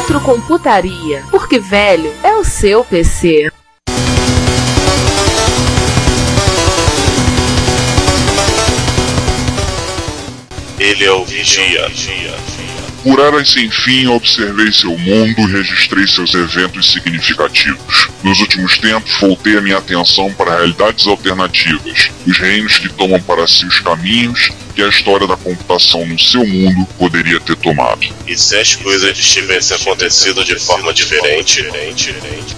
Retrocomputaria, porque velho é o seu PC. Ele é o Vigia. Por eras sem fim, observei seu mundo e registrei seus eventos significativos. Nos últimos tempos, voltei a minha atenção para realidades alternativas, os reinos que tomam para si os caminhos que a história da computação no seu mundo poderia ter tomado. E se as coisas tivessem acontecido de forma diferente?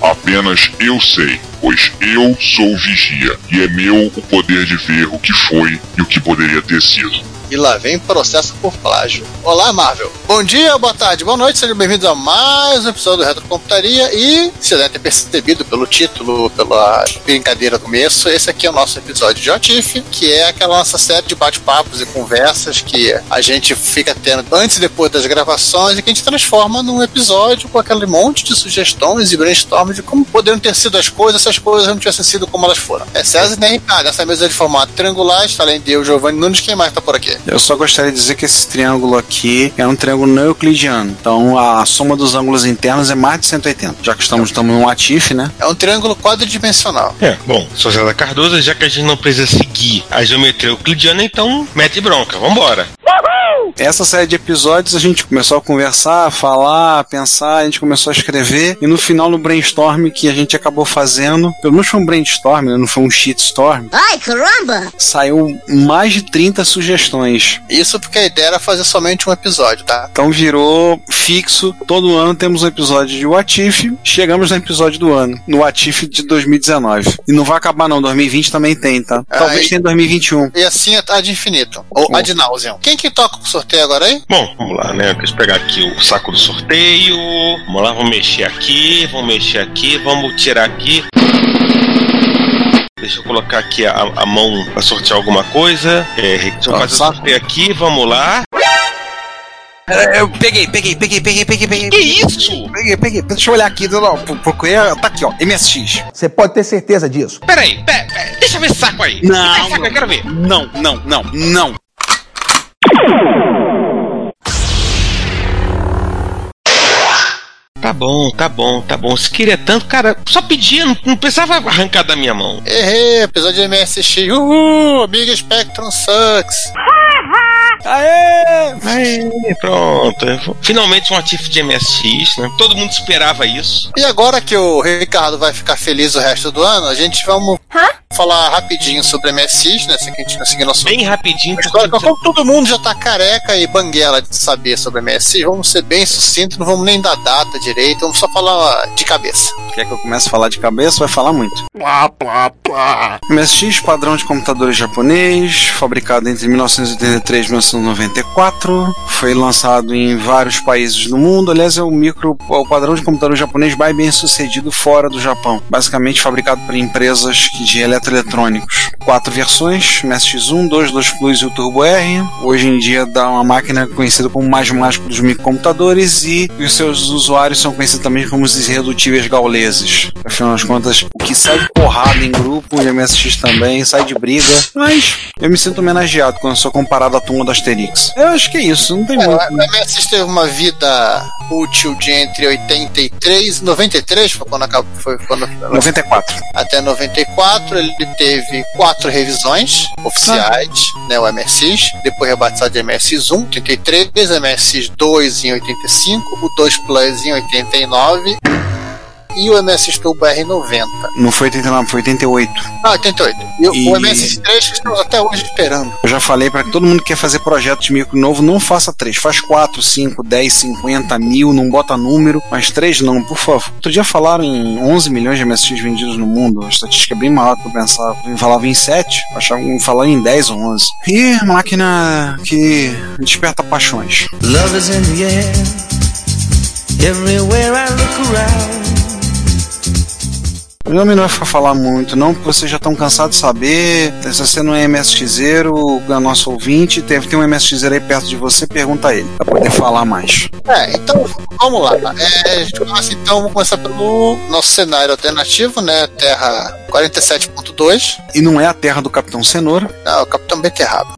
Apenas eu sei, pois eu sou o vigia, e é meu o poder de ver o que foi e o que poderia ter sido. E lá vem processo por plágio. Olá, Marvel. Bom dia, boa tarde, boa noite, sejam bem-vindos a mais um episódio do Retrocomputaria. E, se devem ter percebido pelo título, pela brincadeira do começo, esse aqui é o nosso episódio de Otif, que é aquela nossa série de bate-papos e conversas que a gente fica tendo antes e depois das gravações e que a gente transforma num episódio com aquele monte de sugestões e brainstorms de como poderiam ter sido as coisas se as coisas não tivessem sido como elas foram. É César e RK, nessa mesa de formato triangular, está além de eu, Giovanni Nunes, quem mais está por aqui? Eu só gostaria de dizer que esse triângulo aqui é um triângulo não euclidiano. Então a soma dos ângulos internos é mais de 180. Já que estamos, estamos num atif, né? É um triângulo quadridimensional. É, bom, sou César Cardoso, já que a gente não precisa seguir a geometria euclidiana, então mete bronca, vambora. Essa série de episódios a gente começou a conversar, a falar, a pensar, a gente começou a escrever e no final no brainstorm que a gente acabou fazendo, pelo menos foi um brainstorm, né? não foi um shitstorm. Ai, caramba! Saiu mais de 30 sugestões. Isso porque a ideia era fazer somente um episódio, tá? Então virou fixo. Todo ano temos um episódio de What If. Chegamos no episódio do ano, no What If de 2019. E não vai acabar não, 2020 também tem, tá? Talvez Aí- tenha 2021. E assim é ad infinito. Ou ad nauseam. Quem que toca o sorteio agora aí? Bom, vamos lá, né? Deixa eu pegar aqui o saco do sorteio. Vamos lá, vamos mexer aqui, vamos mexer aqui, vamos tirar aqui. Deixa eu colocar aqui a, a mão pra sortear alguma coisa. É, deixa eu fazer o sorteio aqui, vamos lá. É, Eu peguei, peguei, peguei, peguei, peguei, peguei. Que isso? Peguei, peguei. Deixa eu olhar aqui, não, pro- procurei, tá aqui, ó, MSX. Você pode ter certeza disso. Peraí, pera, pera, deixa eu ver esse saco aí. Não, Esse saco, eu quero ver. Não, não, não, não. Tá bom, tá bom, tá bom. Se queria tanto, cara, só pedia, não, não precisava arrancar da minha mão. Errei, episódio de MSX. Uhul, Amiga Spectrum sucks. Aê! Aí, pronto. Finalmente um ativo de MSX, né? Todo mundo esperava isso. E agora que o Ricardo vai ficar feliz o resto do ano, a gente vamos falar rapidinho sobre MSX, né? Que a gente conseguir nosso. Bem rapidinho. História, como todo mundo já tá careca e banguela de saber sobre MSX, vamos ser bem sucintos, não vamos nem dar data direito, vamos só falar de cabeça. Quer que eu comece a falar de cabeça? Vai falar muito. Plá, plá, plá. MSX, padrão de computadores japonês, fabricado entre 1983 e 1994, foi lançado em vários países do mundo. Aliás, é o micro, o padrão de computador japonês mais bem sucedido fora do Japão. Basicamente fabricado por empresas de eletroeletrônicos. Quatro versões: MSX1, 2, 2 Plus e o Turbo R. Hoje em dia dá uma máquina conhecida como mais mágico dos microcomputadores e os seus usuários são conhecidos também como os irredutíveis gauleses. Afinal das contas, que sai de porrada em grupo, e MSX também, sai de briga. Mas eu me sinto homenageado quando sou comparado à turma do Asterix. Eu acho que é isso, não tem É, muito. o MSX teve uma vida útil de entre 83 e 93, foi quando acabou, foi quando 94. até 94 ele teve quatro revisões oficiais, né, o MSX, depois rebatizado de MSX1, 83, MSX2 em 85, o 2 Plus em 89 e o MSX Turbo R90. Não foi 89, foi 88. Ah, 88. E, o- E- o MSX3 que estamos até hoje esperando. Eu já falei pra todo mundo que quer fazer projeto de micro novo, não faça três. Faz 4, 5, 10, 50, mil, não bota número, mas três não, por favor. Outro dia falaram em 11 milhões de MSX vendidos no mundo, a estatística é bem maior do que eu pensava. Eu falava em 7, achavam falaram em 10 ou 11. E máquina que desperta paixões. Love is in the air. Everywhere I look around. O nome não vai ficar falar muito, não, porque vocês já estão cansados de saber. Se você não é MSXero, é nosso ouvinte, deve ter um MSXero aí perto de você, pergunta a ele, pra poder falar mais. É, então vamos lá. É, a gente começa então, vamos começar pelo nosso cenário alternativo, né? Terra 47.2. E não é a terra do Capitão Cenoura. Não, o Capitão Beterraba.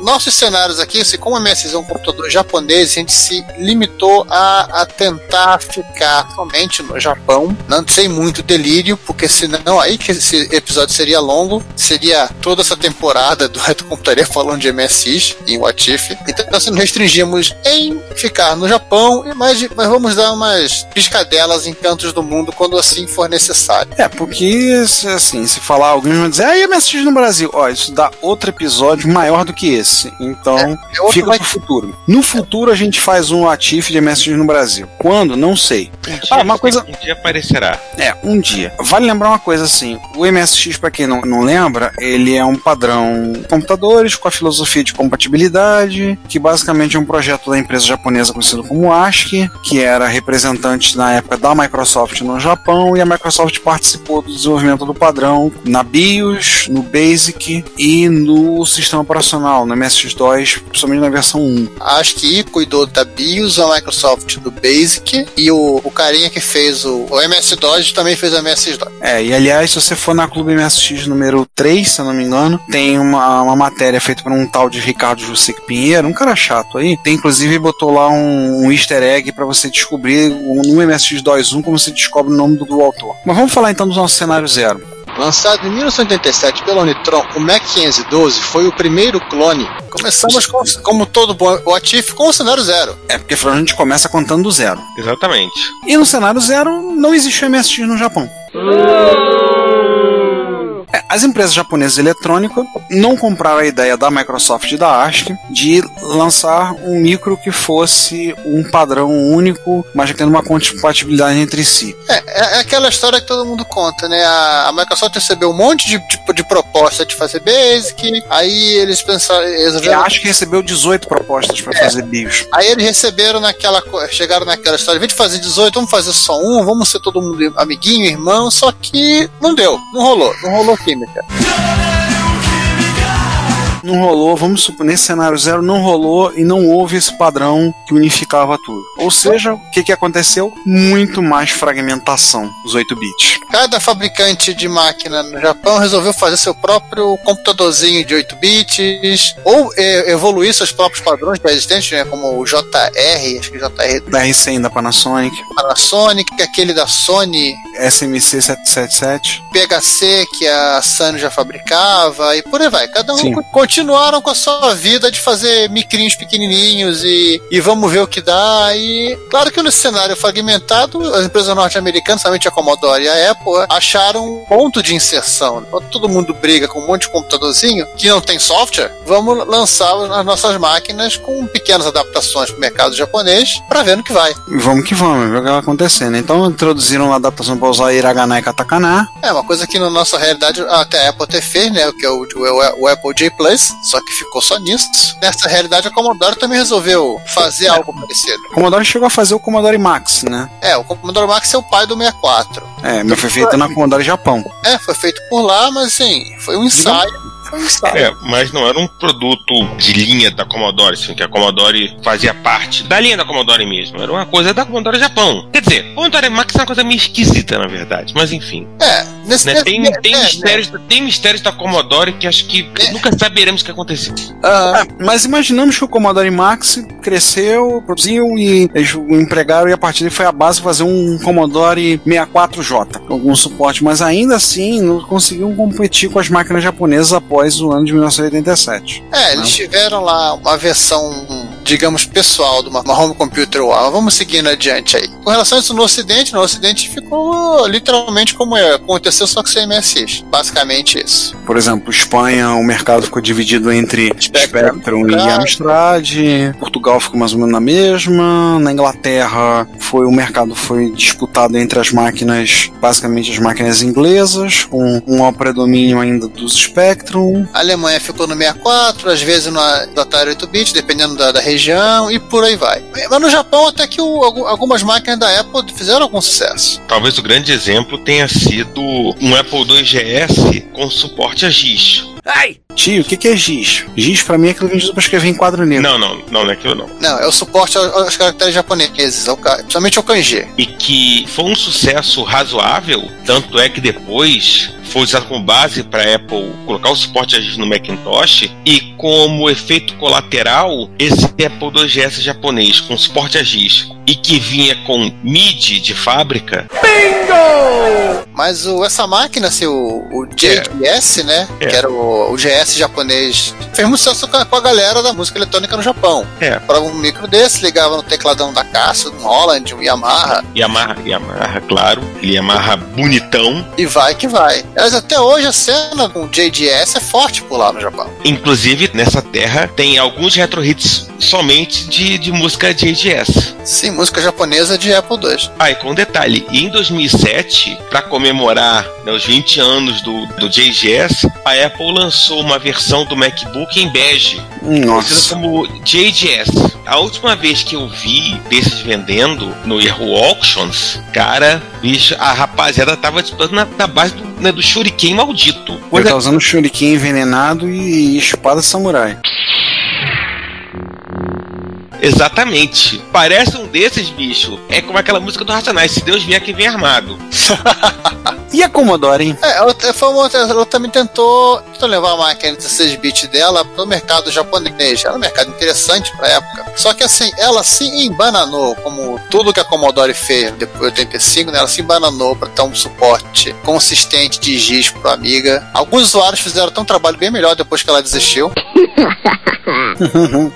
Nossos cenários aqui, assim, como a MSX é um computador japonês, a gente se limitou a, a tentar ficar somente no Japão, não sem muito delírio, porque senão aí que esse episódio seria longo, seria toda essa temporada do Reto Computaria falando de MSX em What If. Então nós nos restringimos em ficar no Japão, mas, mas vamos dar umas piscadelas em cantos do mundo quando assim for necessário. É, porque, assim, se falar, alguém vai dizer, ah, e MSX no Brasil? Ó, isso dá outro episódio maior do que esse. Então, É outro fica pro futuro. No futuro a gente faz um atif de MSX no Brasil. Quando? Não sei. Ah, uma coisa. Um dia aparecerá. É, um dia. Vale lembrar uma coisa assim: o MSX, pra quem não, não lembra, ele é um padrão computadores com a filosofia de compatibilidade, que basicamente é um projeto da empresa japonesa conhecido como ASCII, que era representante na época da Microsoft no Japão, e a Microsoft participou do desenvolvimento do padrão na BIOS, no BASIC e no sistema operacional, no MSX2, principalmente na versão 1. Acho que cuidou da BIOS, a Microsoft do Basic e o, o carinha que fez o, o MS-DOS também fez o MS-DOS. É, e aliás, se você for na Clube MSX número 3, se eu não me engano, tem uma, uma matéria feita por um tal de Ricardo Jussic Pinheiro, um cara chato aí. Tem inclusive botou lá um, um easter egg pra você descobrir no MSX 2.1 como você descobre o nome do, do autor. Mas vamos falar então do nosso cenário zero. Lançado em 1987 pela Unitron, o Mac 512 foi o primeiro clone. Começamos com, como todo bom Atif com o cenário zero. É porque a gente começa contando do zero. Exatamente. E no cenário zero não existe MSX no Japão. É, As empresas japonesas de eletrônica não compraram a ideia da Microsoft e da ASCII de lançar um micro que fosse um padrão único, mas tendo uma compatibilidade entre si. É, é- é aquela história que todo mundo conta, né? A, a Microsoft recebeu um monte de, tipo de proposta de fazer Basic, aí eles pensaram. Resolveram- a ASCII recebeu 18 propostas para fazer BIOS. Aí eles receberam naquela. Chegaram naquela história, em vez de fazer 18, vamos fazer só um, vamos ser todo mundo amiguinho, irmão, só que não deu, não rolou, não rolou química. Okay. Não rolou, vamos supor, nesse cenário zero não rolou e não houve esse padrão que unificava tudo. Ou seja, o que, que aconteceu? Muito mais fragmentação dos 8 bits. Cada fabricante de máquina no Japão resolveu fazer seu próprio computadorzinho de 8 bits, ou eh, evoluir seus próprios padrões já existentes, né, como o JR, acho que JR Da R100 da Panasonic, Panasonic, aquele da Sony, SMC 777. PHC que a Sony já fabricava e por aí vai. Cada um Sim. Co- continuaram com a sua vida de fazer micrinhos pequenininhos e, e vamos ver o que dá. E claro que nesse cenário fragmentado, as empresas norte-americanas, somente a Commodore e a Apple, acharam um ponto de inserção. Enquanto todo mundo briga com um monte de computadorzinho que não tem software, vamos lançar as nossas máquinas com pequenas adaptações para o mercado japonês para ver no que vai. Vamos que vamos, ver o que vai acontecendo. Então introduziram uma adaptação para usar hiragana e katakana. É, uma coisa que na nossa realidade até a Apple até fez, né? Que é o, o, o Apple J Plus, só que ficou só nisso. Nessa realidade, a Commodore também resolveu fazer algo parecido. O Commodore chegou a fazer o Commodore Max, né? É, o Commodore Max é o pai do 64. É, mas foi feito na Commodore Japão. É, foi feito por lá, mas assim, foi um ensaio. Foi um ensaio. É, mas não era um produto de linha da Commodore, assim, que a Commodore fazia parte da linha da Commodore mesmo. Era uma coisa da Commodore Japão. Quer dizer, o Commodore Max é uma coisa meio esquisita, na verdade. Mas enfim. É, nesse, Né? nesse- Tem, tem, é, mistérios, tem mistérios da Commodore que acho que É. nunca saberemos o que aconteceu. ah, É, mas imaginamos que o Commodore Max cresceu, produziu e eles o empregaram e a partir daí foi a base fazer um Commodore 64J, com algum suporte, mas ainda assim não conseguiam competir com as máquinas japonesas após o ano de 1987. é, eles tiveram lá uma versão digamos, pessoal de uma, uma home computer war. Vamos seguindo adiante aí. Com relação a isso no Ocidente, no Ocidente ficou literalmente como é, aconteceu só com CMSX. Basicamente isso. Por exemplo, Espanha, o mercado ficou dividido entre Spectrum, Spectrum e Amstrad. Portugal ficou mais ou menos na mesma. Na Inglaterra, foi o mercado foi disputado entre as máquinas, basicamente as máquinas inglesas, com um predomínio ainda dos Spectrum. A Alemanha ficou no 64, às vezes no, no Atari 8-bit, dependendo da, da região, e por aí vai. Mas no Japão, até que o- algu- algumas máquinas da Apple fizeram algum sucesso. Talvez o grande exemplo tenha sido um Apple II GS com suporte a GIS. Tio, o que, que é GIS? GIS pra mim é aquilo que a gente usa pra escrever em quadro negro. Não, não, não, não é aquilo não. Não, é o suporte aos, caracteres japoneses, ao, principalmente ao kanji. E que foi um sucesso razoável, tanto é que depois foi usado como base para Apple colocar o suporte a GIS no Macintosh e como efeito colateral esse Apple II GS japonês com suporte a GIS e que vinha com MIDI de fábrica Mas o, essa máquina, assim, o, o JGS, né? É. Que era o, o GS japonês, fez muito sucesso com a, com a galera da música eletrônica no Japão. É. Para um micro desse, ligava no tecladão da Casio, um Holland, um Yamaha, Yamaha, Yamaha, claro, ele Yamaha bonitão. e vai que vai. Mas até hoje a cena com o JGS é forte por lá no Japão. Inclusive, nessa terra tem alguns retro hits somente de, de música JGS. Sim, música japonesa de Apple II. Ah, e com um detalhe, em 2007, para comemorar né, os 20 anos do, do JGS, a Apple lançou uma versão do MacBook em bege, conhecida Nossa. como JGS. A última vez que eu vi desses vendendo no Yahoo Auctions, cara, bicho, a rapaziada tava disputando na, na base do, né, do Shuriken maldito. Ele tá usando shuriken envenenado e espada samurai. Exatamente. Parece um desses, bicho. É como aquela música do Racionais. Se Deus vier, que vem armado. E a Commodore, hein? É, ela, foi uma ela também tentou, tentou levar a máquina 16 bits dela pro mercado japonês. Era um mercado interessante pra época. Só que assim, ela se embananou, como tudo que a Commodore fez depois de 85, né, ela se embananou pra ter um suporte consistente de GIS pro Amiga. Alguns usuários fizeram até um trabalho bem melhor depois que ela desistiu.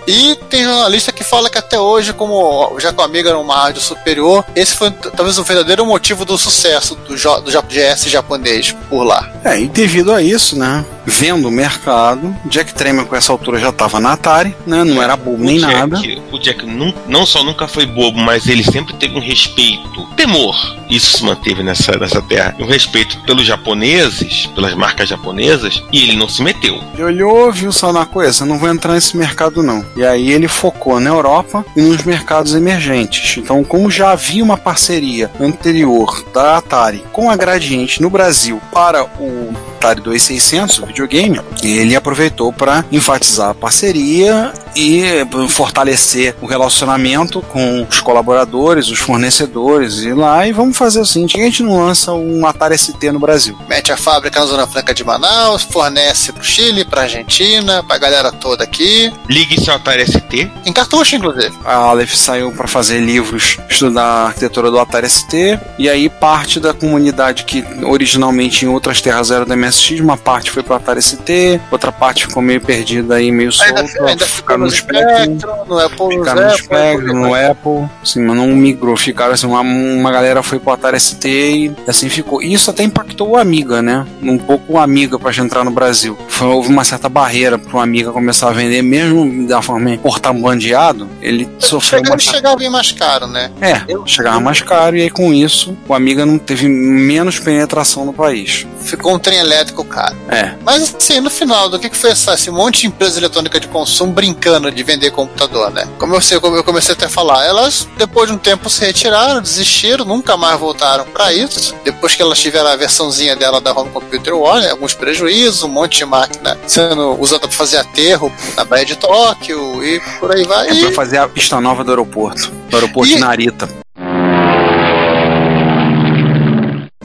E tem jornalista que fala que até hoje, como já que o Amiga era uma rádio superior, esse foi talvez o verdadeiro motivo do sucesso do, jo- do ja- GS japonês por lá. É, e devido a isso, né? Vendo o mercado, Jack Tremor com essa altura já tava na Atari, né? Não era bobo nem Jack, nada. O Jack nun- não só nunca foi bobo, mas ele sempre teve um respeito, temor. Isso se manteve nessa, nessa terra. Um respeito pelos japoneses, pelas marcas japonesas, e ele não se meteu. Ele olhou, viu só na coisa, não vou entrar nesse mercado não. E aí ele focou na Europa e nos mercados emergentes. Então, como já havia uma parceria anterior da Atari com a Gradiente no Brasil para o Atari 2600, o videogame, ele aproveitou para enfatizar a parceria e eh, fortalecer o relacionamento com os colaboradores, os fornecedores e lá e vamos fazer o seguinte, a gente não lança um Atari ST no Brasil. Mete a fábrica na Zona Franca de Manaus, fornece pro Chile, pra Argentina, pra galera toda aqui. Ligue seu Atari ST. Em cartucho, inclusive. A Aleph saiu para fazer livros, estudar a arquitetura do Atari ST, e aí parte da comunidade que originalmente em outras terras era da MSX, uma parte foi para Atari ST, outra parte ficou meio perdida aí, meio solta, ainda ficaram no Spectrum, no Apple ficaram no Spectrum, no Apple, assim, mas não migrou, ficaram assim, uma, uma galera foi pro Atari ST e assim ficou. Isso até impactou o Amiga, né? Um pouco o Amiga pra gente entrar no Brasil. Foi, houve uma certa barreira pro Amiga começar a vender, mesmo da forma porta-bandeado, ele sofreu Chegava, uma chegava bem mais caro, né? é, chegava mais caro e aí com isso o Amiga não teve menos penetração no país. Ficou um trem elétrico caro. É. Mas assim, no final, do que, que foi essa, esse monte de empresa eletrônica de consumo brincando de vender computador, né? Como eu, sei, como eu comecei até a falar, elas depois de um tempo se retiraram, desistiram, nunca mais voltaram pra isso. Depois que elas tiveram a versãozinha dela da Home Computer War, né? alguns prejuízos, um monte de máquina sendo usada pra fazer aterro na Baía de Tóquio e por aí vai. É E pra fazer a pista nova do aeroporto. Do aeroporto E- de Narita.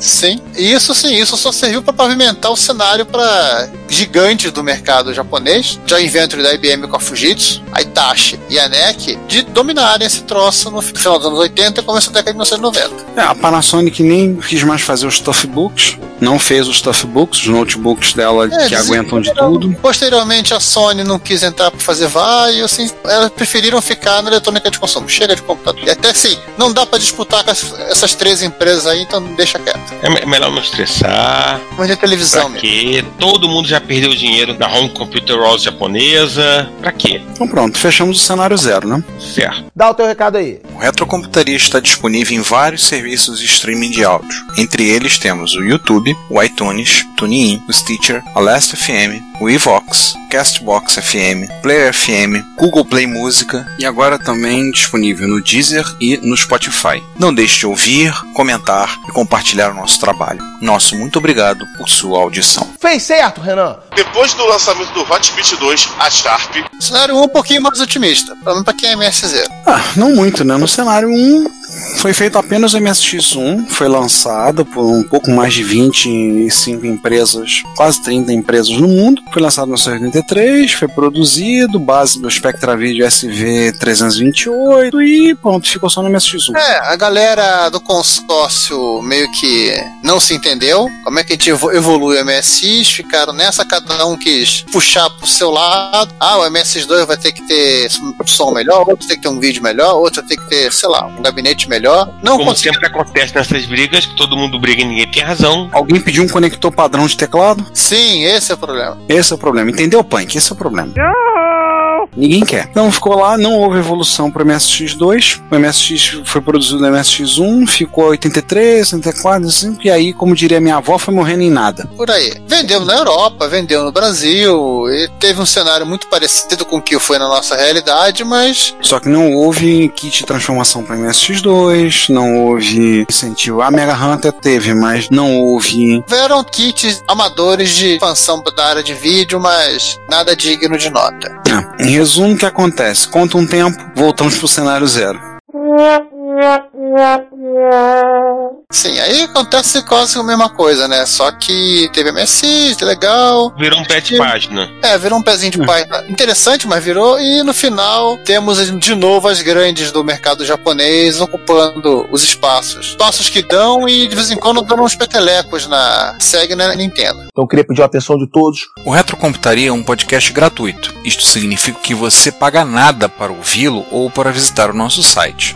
Sim, isso sim, isso só serviu para pavimentar o cenário para gigantes do mercado japonês, já inventor da IBM com a Fujitsu, a Hitachi e a NEC, de dominarem esse troço no final dos anos 80 e começo da década de 1990. É, a Panasonic nem quis mais fazer os Tough Books. Não fez os toughbooks, os notebooks dela É, que aguentam de tudo. Posteriormente, a Sony não quis entrar para fazer VAR e assim, elas preferiram ficar na eletrônica de consumo. Chega de computador. E até assim, não dá para disputar com essas, três empresas aí, então deixa quieto. É me- melhor não estressar. Vender televisão Pra mesmo. quê? Todo mundo já perdeu dinheiro na Home Computer World japonesa. Pra quê? Então pronto, fechamos o cenário zero, né? Certo. Dá o teu recado aí. O Retrocomputaria está disponível em vários serviços de streaming de áudio. Entre eles temos o YouTube, o iTunes, TuneIn, o Stitcher, a Last FM, o Evox, Castbox FM, Player FM, Google Play Música e agora também disponível no Deezer e no Spotify. Não deixe de ouvir, comentar e compartilhar o nosso trabalho. Nosso muito obrigado por sua audição. Fez certo, Renan. Depois do lançamento do Hotbit 2, a Sharp Cenário 1 um pouquinho mais otimista, pelo menos pra quem é MS0. Ah, não muito, né? No cenário 1 foi feito apenas o MSX1, foi lançado por um pouco mais de 25 empresas, quase 30 empresas no mundo. Foi lançado no 1983, foi produzido, base do Spectra Video SV328 e pronto, ficou só no MSX1. É, a galera do consórcio meio que não se entendeu. Como é que a gente evo- evolui o MSX? Ficaram nessa, cada um quis puxar pro seu lado. Ah, o MSX2 vai ter que ter som melhor, outro tem que ter um vídeo melhor, outro ter que ter, sei lá, um gabinete melhor. Não Como consegui. sempre acontece nessas brigas, que todo mundo briga e ninguém tem razão. Alguém pediu um conector padrão de teclado? Sim, esse é o problema. Esse é o problema. Entendeu, Punk? Esse é o problema. Ninguém quer. Então ficou lá, não houve evolução para o MSX2. O MSX foi produzido no MSX1, ficou 83, 84, 85, e aí, como diria minha avó, foi morrendo em nada. Por aí. Vendeu na Europa, vendeu no Brasil, e teve um cenário muito parecido com o que foi na nossa realidade, mas Só que não houve kit de transformação para MSX2, não houve incentivo. A Mega Hunter teve, mas não houve. houveram kits amadores de expansão da área de vídeo, mas nada digno de nota. É. Em resumo, o que acontece? Conta um tempo, voltamos pro cenário zero. Sim, aí acontece quase a mesma coisa, né? Só que teve MSX, legal. Virou um pé de página. É, virou um pezinho de página interessante, mas virou. E no final temos de novo as grandes do mercado japonês ocupando os espaços. Espaços que dão e de vez em quando dando uns petelecos na SEG e na Nintendo. Então eu queria pedir a atenção de todos. O Retrocomputaria é um podcast gratuito. Isto significa que você paga nada para ouvi-lo ou para visitar o nosso site.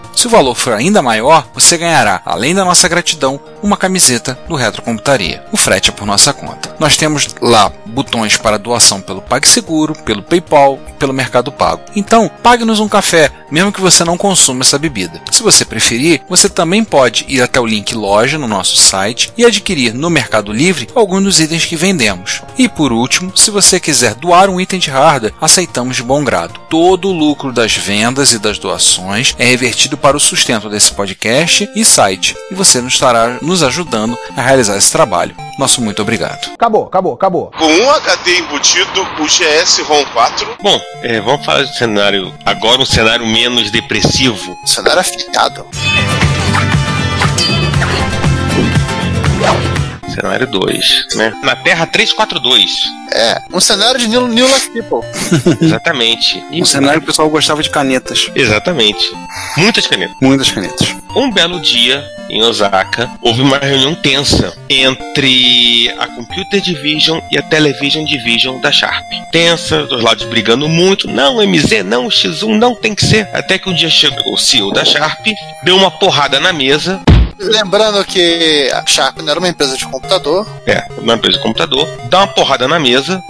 Se o valor for ainda maior, você ganhará, além da nossa gratidão, uma camiseta do Retrocomputaria. O frete é por nossa conta. Nós temos lá botões para doação pelo PagSeguro, pelo PayPal e pelo Mercado Pago. Então, pague-nos um café, mesmo que você não consuma essa bebida. Se você preferir, você também pode ir até o link loja no nosso site e adquirir no Mercado Livre alguns dos itens que vendemos. E por último, se você quiser doar um item de hardware, aceitamos de bom grado. Todo o lucro das vendas e das doações é revertido para o sustento desse podcast e site, e você nos estará nos ajudando a realizar esse trabalho. Nosso muito obrigado. Acabou, acabou, acabou. Com um HD embutido, o GS ROM 4 Bom, é, vamos falar de cenário. Agora um cenário menos depressivo. Cenário afiado. Cenário 2, né? Na Terra 342. É, um cenário de New, New Life People. Exatamente. E No cenário o pessoal gostava de canetas. Exatamente. Muitas canetas. Muitas canetas. Um belo dia, em Osaka, houve uma reunião tensa entre a Computer Division e a Television Division da Sharp. Tensa, dos lados brigando muito. Não, MZ, não, X1 não tem que ser. Até que um dia chegou o CEO da Sharp, deu uma porrada na mesa. Lembrando que a Sharp não era uma empresa de computador. É, uma empresa de computador, dá uma porrada na mesa.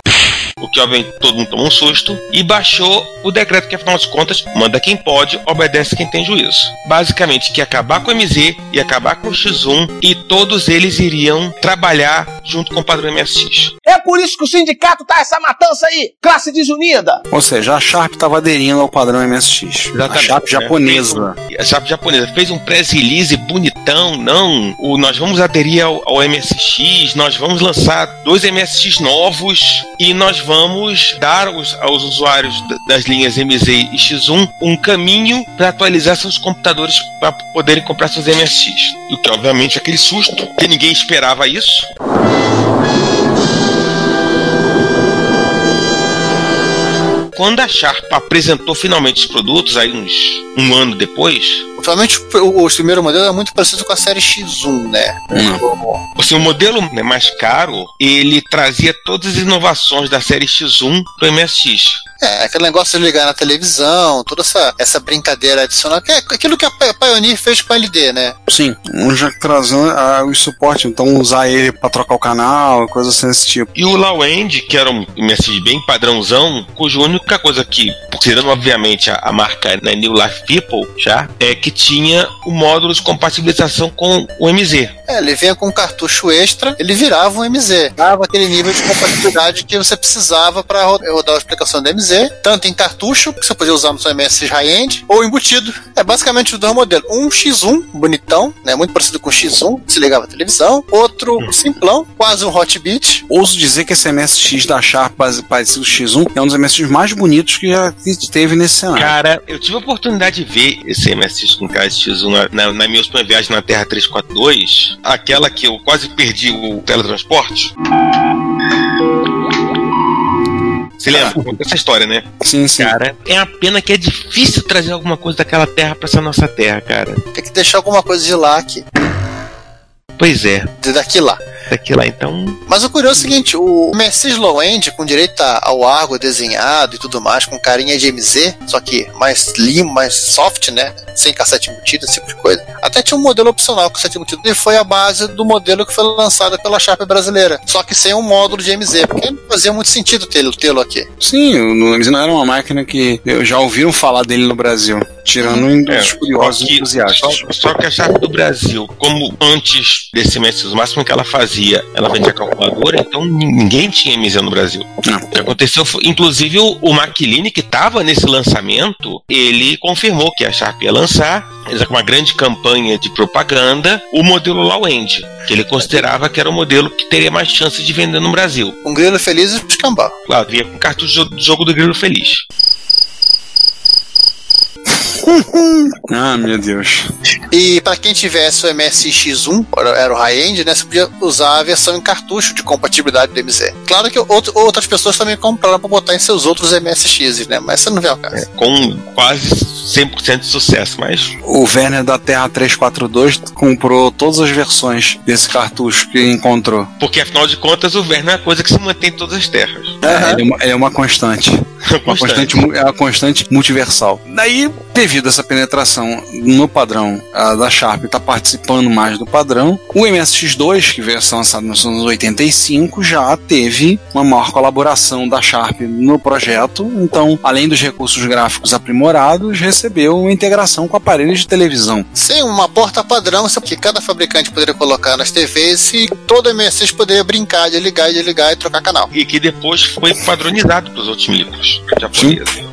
O que obviamente todo mundo tomou um susto e baixou o decreto que, afinal de contas, manda quem pode, obedece quem tem juízo. Basicamente, que ia acabar com o MZ, ia acabar com o X1 e todos eles iriam trabalhar junto com o padrão MSX. É por isso que o sindicato tá essa matança aí, classe desunida. Ou seja, a Sharp estava aderindo ao padrão MSX. A Sharp né? japonesa. Fez um- a Sharp japonesa fez um press release bonitão, não. O, nós vamos aderir ao, ao MSX, nós vamos lançar dois MSX novos e nós vamos dar aos, aos usuários da- das linhas MZ e X1 um caminho para atualizar seus computadores para poderem comprar seus MSX. O que, obviamente, é aquele susto, que ninguém esperava isso. Quando a Sharp apresentou finalmente os produtos, aí uns um ano depois, Provavelmente o, o primeiro modelo é muito parecido com a série X1, né? Assim, o modelo né, mais caro, ele trazia todas as inovações da série X1 pro MSX. É, aquele negócio de ligar na televisão, toda essa, essa brincadeira adicional, que é aquilo que a Pi- Pioneer fez com a LD, né? Sim, um já trazendo ah, os suportes, então usar ele para trocar o canal, coisas assim desse tipo. E o Lawend, que era um MSX bem padrãozão, cuja única coisa que, tirando obviamente a, a marca né, New Life People, já, é que tinha o módulo de compatibilização com o MZ. É, ele vinha com um cartucho extra, ele virava um MZ. Dava aquele nível de compatibilidade que você precisava para rodar a explicação do MZ, tanto em cartucho, que você podia usar no seu MSX high-end, ou embutido. É basicamente os dois modelos. Um X1, bonitão, né, muito parecido com o X1, que se ligava à televisão. Outro simplão, quase um hot beat. Ouso dizer que esse MSX da Sharp parecido X1 é um dos MSX mais bonitos que já teve nesse cenário. Cara, eu tive a oportunidade de ver esse MSX com cara X1 na, na, na minha última viagem na Terra 342, aquela que eu quase perdi o teletransporte. Você lembra dessa história, né? Sim, sim. Cara, é a pena que é difícil trazer alguma coisa daquela terra pra essa nossa terra, cara. Tem que deixar alguma coisa de lá aqui, Pois é, de daqui lá. Daqui lá então. Mas o curioso é o seguinte, o MSX Low End, com direito ao Argo desenhado e tudo mais, com carinha de MZ, só que mais limpo, mais soft, né? Sem cassete embutido, esse tipo de coisa. Até tinha um modelo opcional com cassete embutido, e foi a base do modelo que foi lançado pela Sharp brasileira. Só que sem um módulo de MZ, porque não fazia muito sentido tê-lo tê aqui. Sim, o MSX não era uma máquina que eu já ouviram falar dele no Brasil, tirando um dos É, curiosos só que- entusiastas. Só, só que a Sharp do Brasil, como antes desse MSX, o máximo que ela fazia, ela vendia calculadora, então nin- ninguém tinha MZ no Brasil. Não. O que aconteceu foi, inclusive, o, o Maquiline, que estava nesse lançamento, ele confirmou que a Sharp ia lançar, eles com uma grande campanha de propaganda, o modelo Low End, que ele considerava que era o modelo que teria mais chance de vender no Brasil. Um grilo feliz e escambau. Claro, vinha com cartucho do jogo do Grilo Feliz. Ah, meu Deus. E para quem tivesse o MSX1, era o high-end, né? Você podia usar a versão em cartucho de compatibilidade do MZ. Claro que outro- outras pessoas também compraram para botar em seus outros MSX, né? Mas você não vê o caso. Com quase 100% de sucesso, mas O Werner da Terra 342 comprou todas as versões desse cartucho que encontrou. Porque afinal de contas o Verno é a coisa que se mantém em todas as terras. É, ele, é uma, ele é uma constante. Uma constante, mu- é uma constante multiversal. Daí, devido a essa penetração no padrão a da Sharp está participando mais do padrão, o MSX2, que veio a ser lançado nos anos 85, já teve uma maior colaboração da Sharp no projeto. Então, além dos recursos gráficos aprimorados, recebeu uma integração com aparelhos de televisão. Sem uma porta padrão que cada fabricante poderia colocar nas TVs e todo MSX poderia brincar de ligar e desligar e trocar canal. E que depois foi padronizado para os outros micros japoneses. Sim.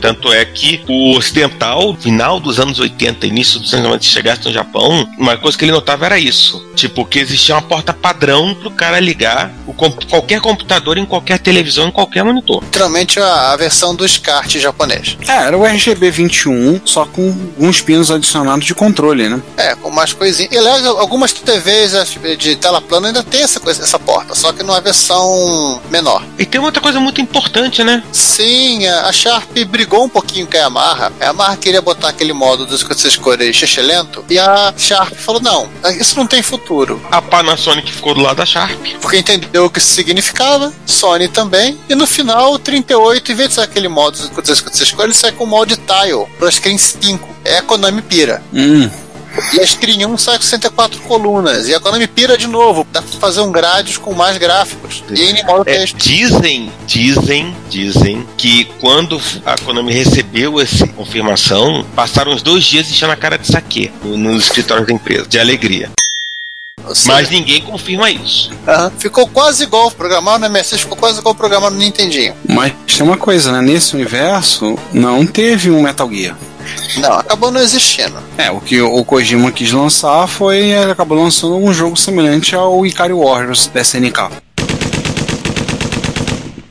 Tanto é que o ocidental, final dos anos 80, início dos anos 90, chegasse no Japão, uma coisa que ele notava era isso. Tipo, que existia uma porta padrão pro cara ligar o com- qualquer computador em qualquer televisão, em qualquer monitor. Literalmente a, a versão do SCART japonês. É, era o RGB 21, só com alguns pinos adicionados de controle, né? É, com mais coisinhas. E aliás, algumas TVs de tela plana ainda tem essa, coisa, essa porta, só que numa versão menor. E tem outra coisa muito importante, né? Sim, a a Sharp brigou um pouquinho com a Yamaha. A Yamaha queria botar aquele modo dos 56 cores lento e a Sharp falou: não, isso não tem futuro. A Panasonic ficou do lado da Sharp. Porque entendeu o que isso significava, Sony também. E no final, o 38, em vez de ser aquele modo dos 56 cores, ele sai com o modo tile para screen 5. É a Konami pira. Hum. E a Screen 1 sai com 64 colunas. E a Konami pira de novo. Dá pra fazer um grades com mais gráficos. E modo É, texto. dizem, dizem, dizem que quando a Konami recebeu essa confirmação, passaram uns dois dias enchendo a cara de saque no- nos escritórios da empresa, de alegria. Mas ninguém confirma isso. aham, ficou quase igual programar no MSX, ficou quase igual programar no Nintendinho. Mas tem uma coisa, né? Nesse universo não teve um Metal Gear. Não, acabou não existindo. É, o que o Kojima quis lançar foi. Ele acabou lançando um jogo semelhante ao Ikari Warriors da SNK.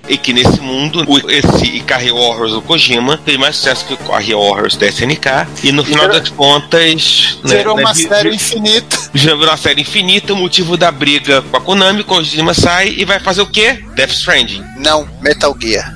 E que nesse mundo, o- esse Ikari Horrors do Kojima fez mais sucesso que o Ikari Horrors da SNK. E no final Gerou- das contas. né, Gerou uma vi- série vi- infinita. Já virou uma série infinita, o motivo da briga com a Konami, Kojima sai e vai fazer o quê? Death Stranding. Não, Metal Gear.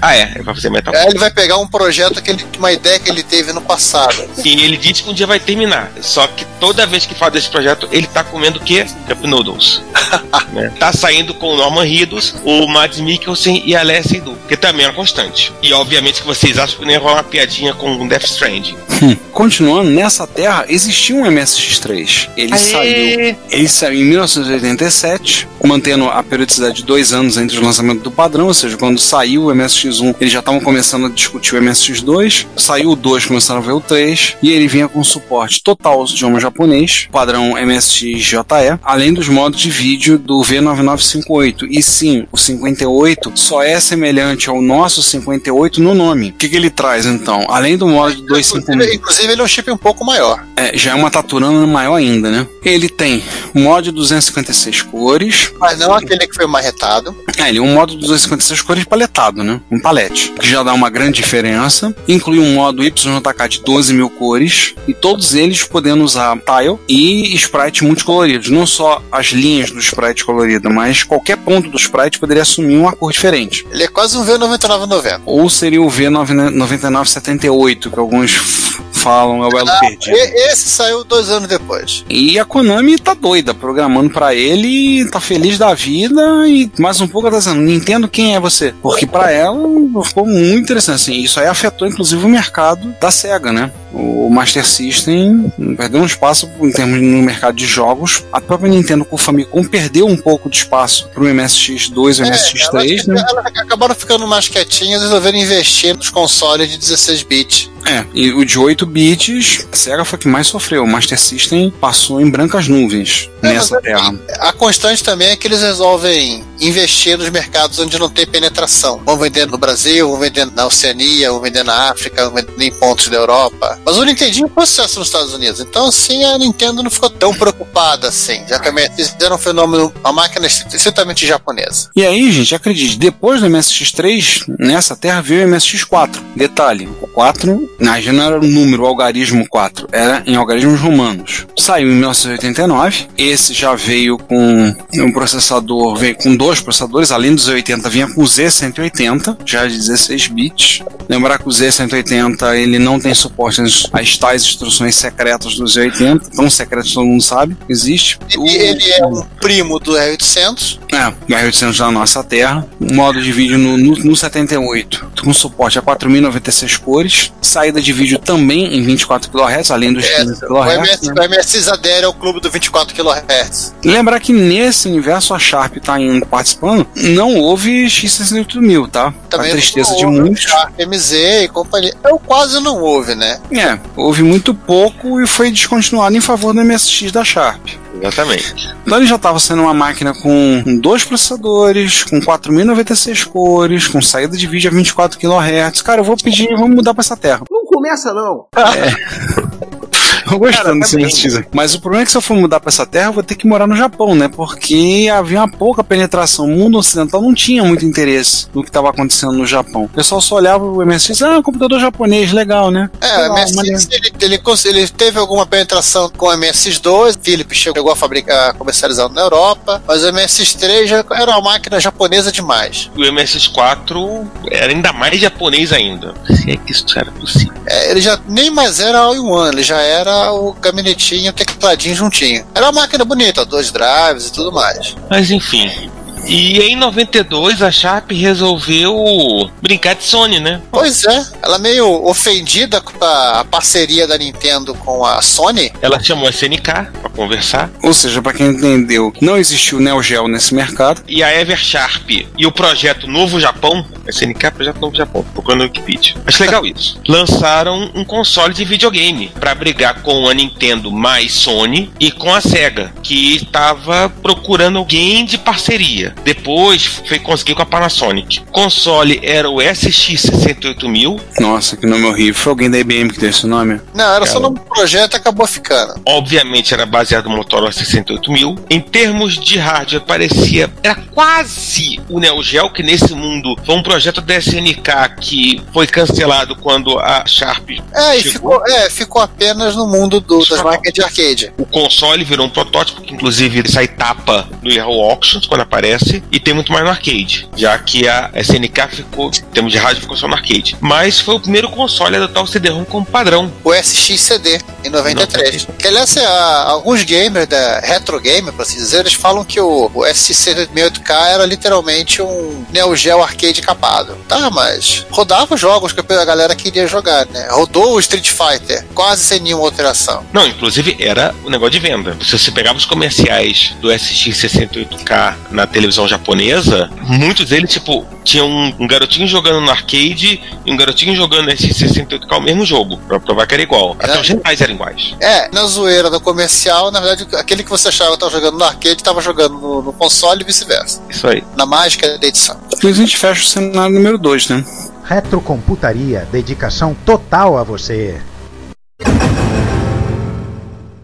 Ah, é, ele vai fazer Metal Aí ele vai pegar um projeto, que ele, uma ideia que ele teve no passado. E ele disse que um dia vai terminar. Só que toda vez que fala desse projeto, ele tá comendo o quê? Cup Noodles. né? Tá saindo com o Norman Reedus, o Mads Mikkelsen e a Alessia Edu, que também é uma constante. E obviamente que vocês acham que ia rolar uma piadinha com Death Stranding. Hum. Continuando, nessa terra existia um MSX3. Ele Aê! saiu. Ele saiu em 1987, mantendo a periodicidade de dois anos entre o lançamento do padrão, ou seja, quando saiu o MSX1, eles já estavam começando a discutir o MSX2. Saiu o 2, começaram a ver o 3, e ele vinha com suporte total aos idiomas japonês, padrão MSX-JE, além dos modos de vídeo do V9958. E sim, o 58 só é semelhante ao nosso 58 no nome. O que, que ele traz então? Além do modo de 256. Inclusive, ele é um chip um pouco maior. É, já é uma Taturana maior ainda, né? Ele tem um de 256 cores. Mas não aquele que foi marretado. É, ele é um modo de 256 cores paletado, né? Um palete. Que já dá uma grande diferença. Inclui um modo YJK de 12 mil cores. E todos eles podendo usar tile e sprite multicoloridos. Não só as linhas do sprite colorido, mas qualquer ponto do sprite poderia assumir uma cor diferente. Ele é quase um V9990. Ou seria o V9978, que alguns falam é o elo Ah, perdido. esse saiu dois anos depois. E a Konami tá doida, programando pra ele, tá feliz da vida e mais um pouco tá dizendo, Nintendo, quem é você? Porque pra ela ficou muito interessante, assim, isso aí afetou inclusive o mercado da SEGA, né? O Master System perdeu um espaço em termos no mercado de jogos. A própria Nintendo com o Famicom perdeu um pouco de espaço pro MSX2 e o MSX3, É, né? elas, elas acabaram ficando mais quietinhas e resolveram investir nos consoles de 16 bits. É, e o de 8 bits, a SEGA foi que mais sofreu. O Master System passou em brancas nuvens nessa é- terra. A constante também é que eles resolvem investir nos mercados onde não tem penetração. Vão vendendo no Brasil, vão vendendo na Oceania, vão vendendo na África, vão vendendo em pontos da Europa. Mas o Nintendinho foi sucesso nos Estados Unidos. Então, assim, a Nintendo não ficou tão preocupada assim. Já que a MSX era um fenômeno, uma máquina estritamente japonesa. E aí, gente, acredite, depois do MSX3, nessa terra veio o MSX4. Detalhe, o 4, na já não era o número, o algarismo 4, era em algarismos romanos. Saiu em 1989, esse já veio com um processador, veio com dois processadores, além dos 80, vinha com o Z180, já de 16 bits. Lembrar que o Z180 ele não tem suporte às- às tais instruções secretas do Z80, tão secretas todo mundo sabe, existe. E ele é um primo do R800. É, o R800 da nossa terra. Um modo de vídeo no, no, no 78, com suporte a 4096 cores. Saída de vídeo também em 24 kHz, além dos 15 O, kHz. MS, né? o MSX adere ao clube do 24 kHz. Lembrar que nesse universo a Sharp tá indo participando, não houve X68000, tá? Também tristeza não de houve muitos. Sharp, MZ e companhia. Eu quase não houve, né? É, houve muito pouco e foi descontinuado em favor do MSX da Sharp. Exatamente. Então ele já estava sendo uma máquina com dois processadores, com 4096 cores, com saída de vídeo a 24 kHz. Cara, eu vou pedir, vamos mudar para essa terra. Não começa, não. Eu gostando desse MSX. Mas o problema é que se eu for mudar para essa terra, eu vou ter que morar no Japão, né? Porque havia uma pouca penetração. O mundo ocidental não tinha muito interesse no que estava acontecendo no Japão. O pessoal só olhava o MSX, ah, computador japonês, legal, né? É, o MSX ele, ele, ele teve alguma penetração com o MSX2, Philips chegou a fabricar comercializado na Europa, mas o MSX3 já era uma máquina japonesa demais. O MSX4 era ainda mais japonês ainda. Se é que isso era possível. É, ele já nem mais era all-in-one, ele já era o gabinetinho, o tecladinho juntinho. Era uma máquina bonita, dois drives e tudo mais. Mas enfim. E em 92 a Sharp resolveu brincar de Sony, né? Pois é, ela meio ofendida com a parceria da Nintendo com a Sony. Ela chamou a SNK pra conversar. Ou seja, para quem entendeu, não existiu Neo Geo nesse mercado. E a Ever Sharp e o projeto Novo Japão SNK Projeto Novo Japão, procurando no Wikipedia. Acho legal isso. Lançaram um console de videogame para brigar com a Nintendo mais Sony e com a Sega, que estava procurando alguém de parceria. Depois foi conseguir com a Panasonic. O console era o SX68000. Nossa, que nome horrível. Foi alguém da IBM que deu esse nome? Não, era só nome do projeto e acabou ficando. Obviamente era baseado no Motorola 68000. Em termos de hardware, parecia. Era quase o Neo Geo, que nesse mundo foi um projeto da SNK que foi cancelado quando a Sharp É, chegou. ficou, é, ficou apenas no mundo do, das máquinas de arcade. O console virou um protótipo que, inclusive, sai tapa no Yahoo Auctions quando aparece e tem muito mais no arcade, já que a SNK ficou, em termos de rádio, ficou só no arcade. Mas foi o primeiro console a adotar o CD-ROM como padrão. O SXCD, em 93. Que, aliás, é, a- alguns gamers da retro gamer, por assim dizer, eles falam que o, o SX68K era literalmente um Neo Geo arcade Tá, mas rodava os jogos que a galera queria jogar, né? Rodou o Street Fighter, quase sem nenhuma alteração. Não, inclusive era o negócio de venda. Se você pegava os comerciais do SX68K na televisão japonesa, muitos deles, tipo, tinham um, um garotinho jogando no arcade e um garotinho jogando no SX68K o mesmo jogo, pra provar que era igual. Até É. os rentais eram iguais. É, na zoeira do comercial, na verdade, aquele que você achava que estava jogando no arcade estava jogando no, no console e vice-versa. Isso aí. Na mágica da edição. Isso a gente fecha o cenário na número 2, né? Retrocomputaria, dedicação total a você.